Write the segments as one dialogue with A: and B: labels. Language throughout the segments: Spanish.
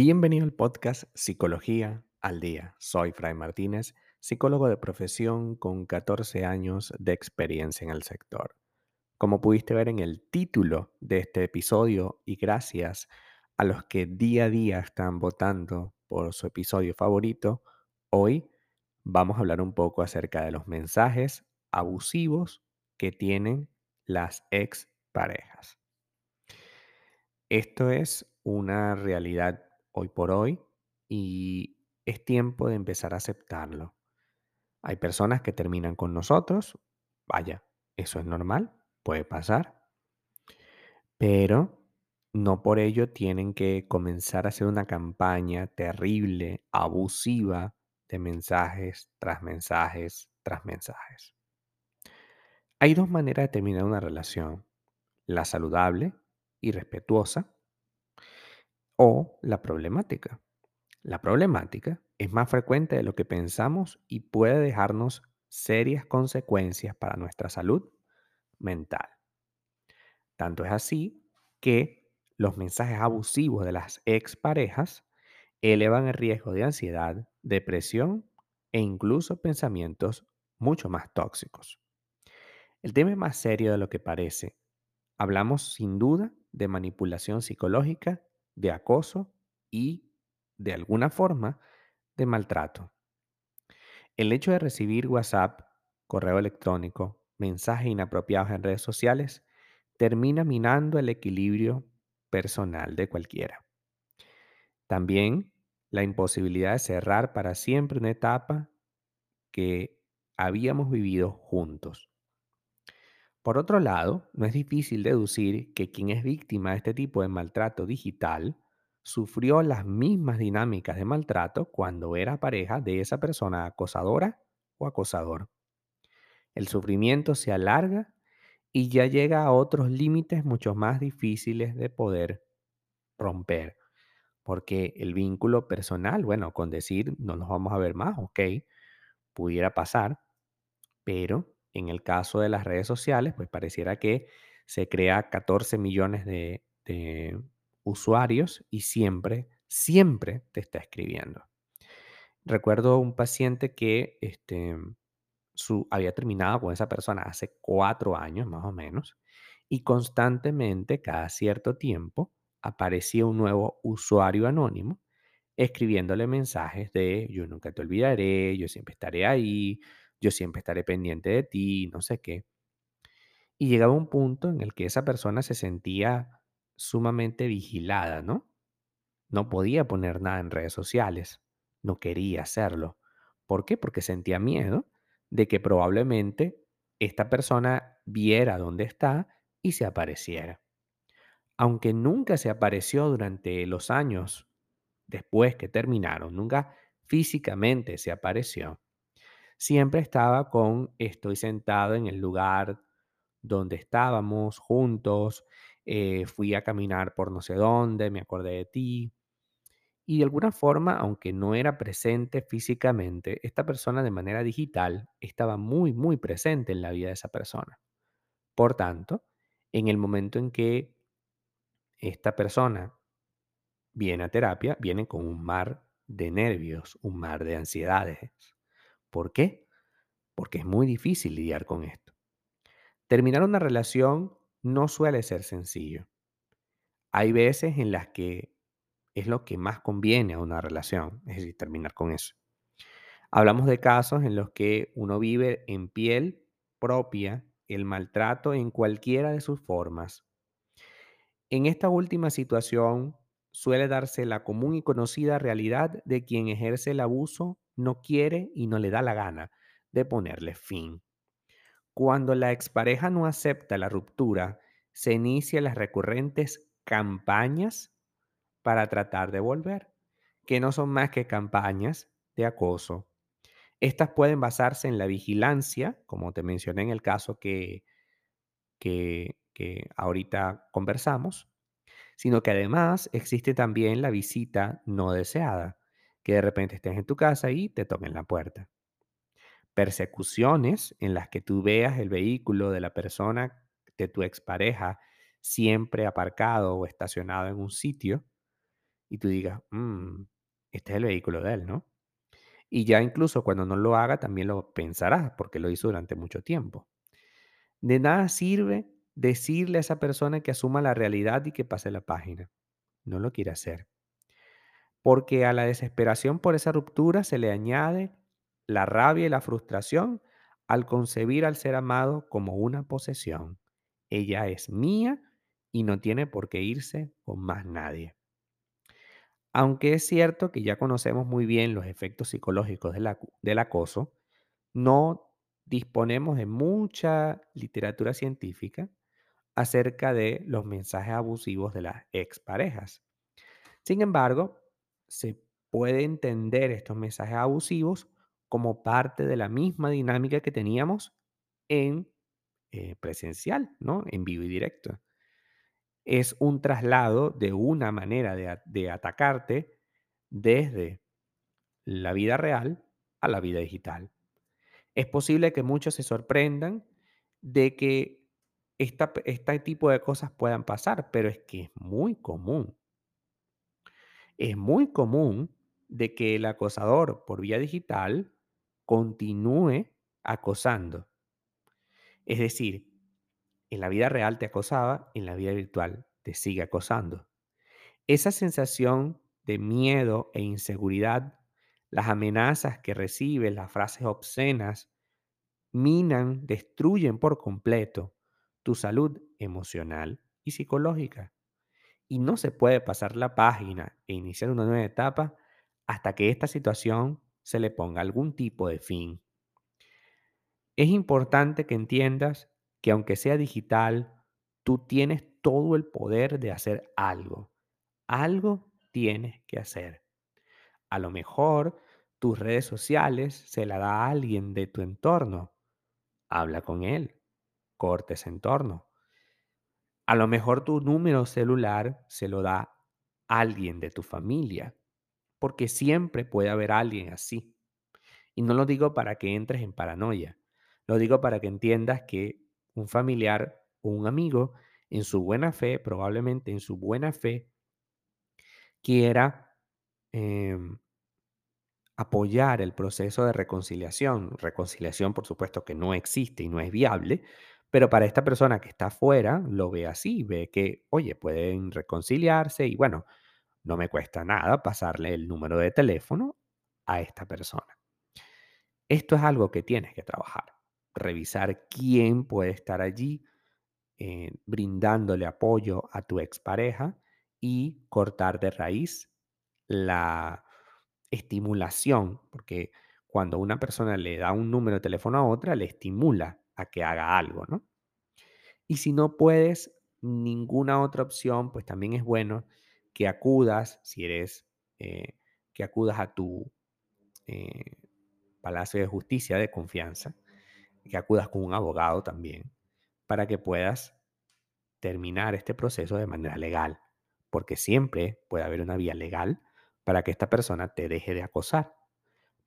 A: Bienvenido al podcast Psicología al Día. Soy Fray Martínez, psicólogo de profesión con 14 años de experiencia en el sector. Como pudiste ver en el título de este episodio y gracias a los que día a día están votando por su episodio favorito, hoy vamos a hablar un poco acerca de los mensajes abusivos que tienen las exparejas. Esto es una realidad hoy por hoy y es tiempo de empezar a aceptarlo. Hay personas que terminan con nosotros, vaya, eso es normal, puede pasar, pero no por ello tienen que comenzar a hacer una campaña terrible, abusiva de mensajes tras mensajes tras mensajes. Hay dos maneras de terminar una relación, la saludable y respetuosa o la problemática. La problemática es más frecuente de lo que pensamos y puede dejarnos serias consecuencias para nuestra salud mental. Tanto es así que los mensajes abusivos de las exparejas elevan el riesgo de ansiedad, depresión e incluso pensamientos mucho más tóxicos. El tema es más serio de lo que parece. Hablamos sin duda de manipulación psicológica, de acoso y, de alguna forma, de maltrato. El hecho de recibir WhatsApp, correo electrónico, mensajes inapropiados en redes sociales, termina minando el equilibrio personal de cualquiera. También la imposibilidad de cerrar para siempre una etapa que habíamos vivido juntos. Por otro lado, no es difícil deducir que quien es víctima de este tipo de maltrato digital sufrió las mismas dinámicas de maltrato cuando era pareja de esa persona acosadora o acosador. El sufrimiento se alarga y ya llega a otros límites mucho más difíciles de poder romper. Porque el vínculo personal, bueno, con decir no nos vamos a ver más, ok, pudiera pasar, pero en el caso de las redes sociales, pues pareciera que se crea 14 millones de, usuarios y siempre, siempre te está escribiendo. Recuerdo un paciente que este, su, había terminado con esa persona hace cuatro años más o menos y constantemente, cada cierto tiempo, aparecía un nuevo usuario anónimo escribiéndole mensajes de yo nunca te olvidaré, yo siempre estaré ahí, yo siempre estaré pendiente de ti, no sé qué. Y llegaba un punto en el que esa persona se sentía sumamente vigilada, ¿no? No podía poner nada en redes sociales, no quería hacerlo. ¿Por qué? Porque sentía miedo de que probablemente esta persona viera dónde está y se apareciera. Aunque nunca se apareció durante los años después que terminaron, nunca físicamente se apareció, siempre estaba con estoy sentado en el lugar donde estábamos juntos, eh, fui a caminar por no sé dónde, me acordé de ti. Y de alguna forma, aunque no era presente físicamente, esta persona de manera digital estaba muy, muy presente en la vida de esa persona. Por tanto, en el momento en que esta persona viene a terapia, viene con un mar de nervios, un mar de ansiedades. ¿Por qué? Porque es muy difícil lidiar con esto. Terminar una relación no suele ser sencillo. Hay veces en las que es lo que más conviene a una relación, es decir, terminar con eso. Hablamos de casos en los que uno vive en piel propia el maltrato en cualquiera de sus formas. En esta última situación suele darse la común y conocida realidad de quien ejerce el abuso no quiere y no le da la gana de ponerle fin. Cuando la expareja no acepta la ruptura, se inician las recurrentes campañas para tratar de volver, que no son más que campañas de acoso. Estas pueden basarse en la vigilancia, como te mencioné en el caso que, que, que ahorita conversamos, sino que además existe también la visita no deseada, que de repente estés en tu casa y te toquen la puerta persecuciones en las que tú veas el vehículo de la persona, de tu expareja, siempre aparcado o estacionado en un sitio y tú digas, "Mm, este es el vehículo de él, ¿no? Y ya incluso cuando no lo haga, también lo pensarás, porque lo hizo durante mucho tiempo. De nada sirve decirle a esa persona que asuma la realidad y que pase la página. No lo quiere hacer. Porque a la desesperación por esa ruptura se le añade la rabia y la frustración al concebir al ser amado como una posesión. Ella es mía y no tiene por qué irse con más nadie. Aunque es cierto que ya conocemos muy bien los efectos psicológicos del, del acoso, no disponemos de mucha literatura científica acerca de los mensajes abusivos de las exparejas. Sin embargo, se puede entender estos mensajes abusivos como parte de la misma dinámica que teníamos en eh, presencial, ¿no? En vivo y directo. Es un traslado de una manera de, atacarte desde la vida real a la vida digital. Es posible que muchos se sorprendan de que este tipo de cosas puedan pasar, pero es que es muy común. Es muy común de que el acosador por vía digital continúe acosando. Es decir, en la vida real te acosaba, en la vida virtual te sigue acosando. Esa sensación de miedo e inseguridad, las amenazas que recibes, las frases obscenas, minan, destruyen por completo tu salud emocional y psicológica. Y no se puede pasar la página e iniciar una nueva etapa hasta que esta situación se le ponga algún tipo de fin. Es importante que entiendas que aunque sea digital, tú tienes todo el poder de hacer algo. Algo tienes que hacer. A lo mejor tus redes sociales se la da alguien de tu entorno. Habla con él, corta ese entorno. A lo mejor tu número celular se lo da alguien de tu familia, porque siempre puede haber alguien así. Y no lo digo para que entres en paranoia, lo digo para que entiendas que un familiar o un amigo, en su buena fe, probablemente en su buena fe, quiera em, apoyar el proceso de reconciliación. Reconciliación, por supuesto, que no existe y no es viable, pero para esta persona que está afuera lo ve así, ve que, oye, pueden reconciliarse y bueno, no me cuesta nada pasarle el número de teléfono a esta persona. Esto es algo que tienes que trabajar, revisar quién puede estar allí eh, brindándole apoyo a tu expareja y cortar de raíz la estimulación, porque cuando una persona le da un número de teléfono a otra, le estimula a que haga algo, ¿no? Y si no puedes ninguna otra opción, pues también es bueno que acudas, si eres, eh, que acudas a tu eh, Palacio de Justicia de confianza, que acudas con un abogado también, para que puedas terminar este proceso de manera legal, porque siempre puede haber una vía legal para que esta persona te deje de acosar.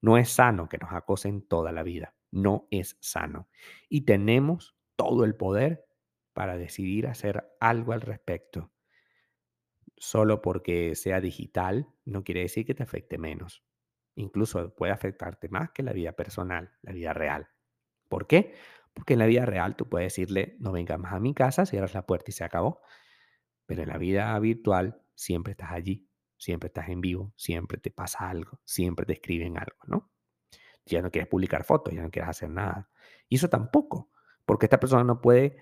A: No es sano que nos acosen toda la vida, no es sano. Y tenemos todo el poder para decidir hacer algo al respecto. Solo porque sea digital no quiere decir que te afecte menos. Incluso puede afectarte más que la vida personal, la vida real. ¿Por qué? Porque en la vida real tú puedes decirle, no vengas más a mi casa, cierras la puerta y se acabó. Pero en la vida virtual siempre estás allí, siempre estás en vivo, siempre te pasa algo, siempre te escriben algo, ¿no? Ya no quieres publicar fotos, ya no quieres hacer nada. Y eso tampoco, porque esta persona no puede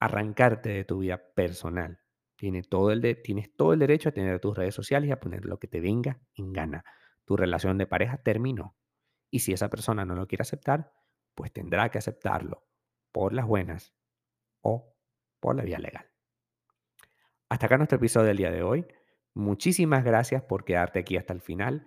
A: arrancarte de tu vida personal. Tiene todo el de- tienes todo el derecho a tener tus redes sociales y a poner lo que te venga en gana. Tu relación de pareja terminó. Y si esa persona no lo quiere aceptar, pues tendrá que aceptarlo por las buenas o por la vía legal. Hasta acá nuestro episodio del día de hoy. Muchísimas gracias por quedarte aquí hasta el final.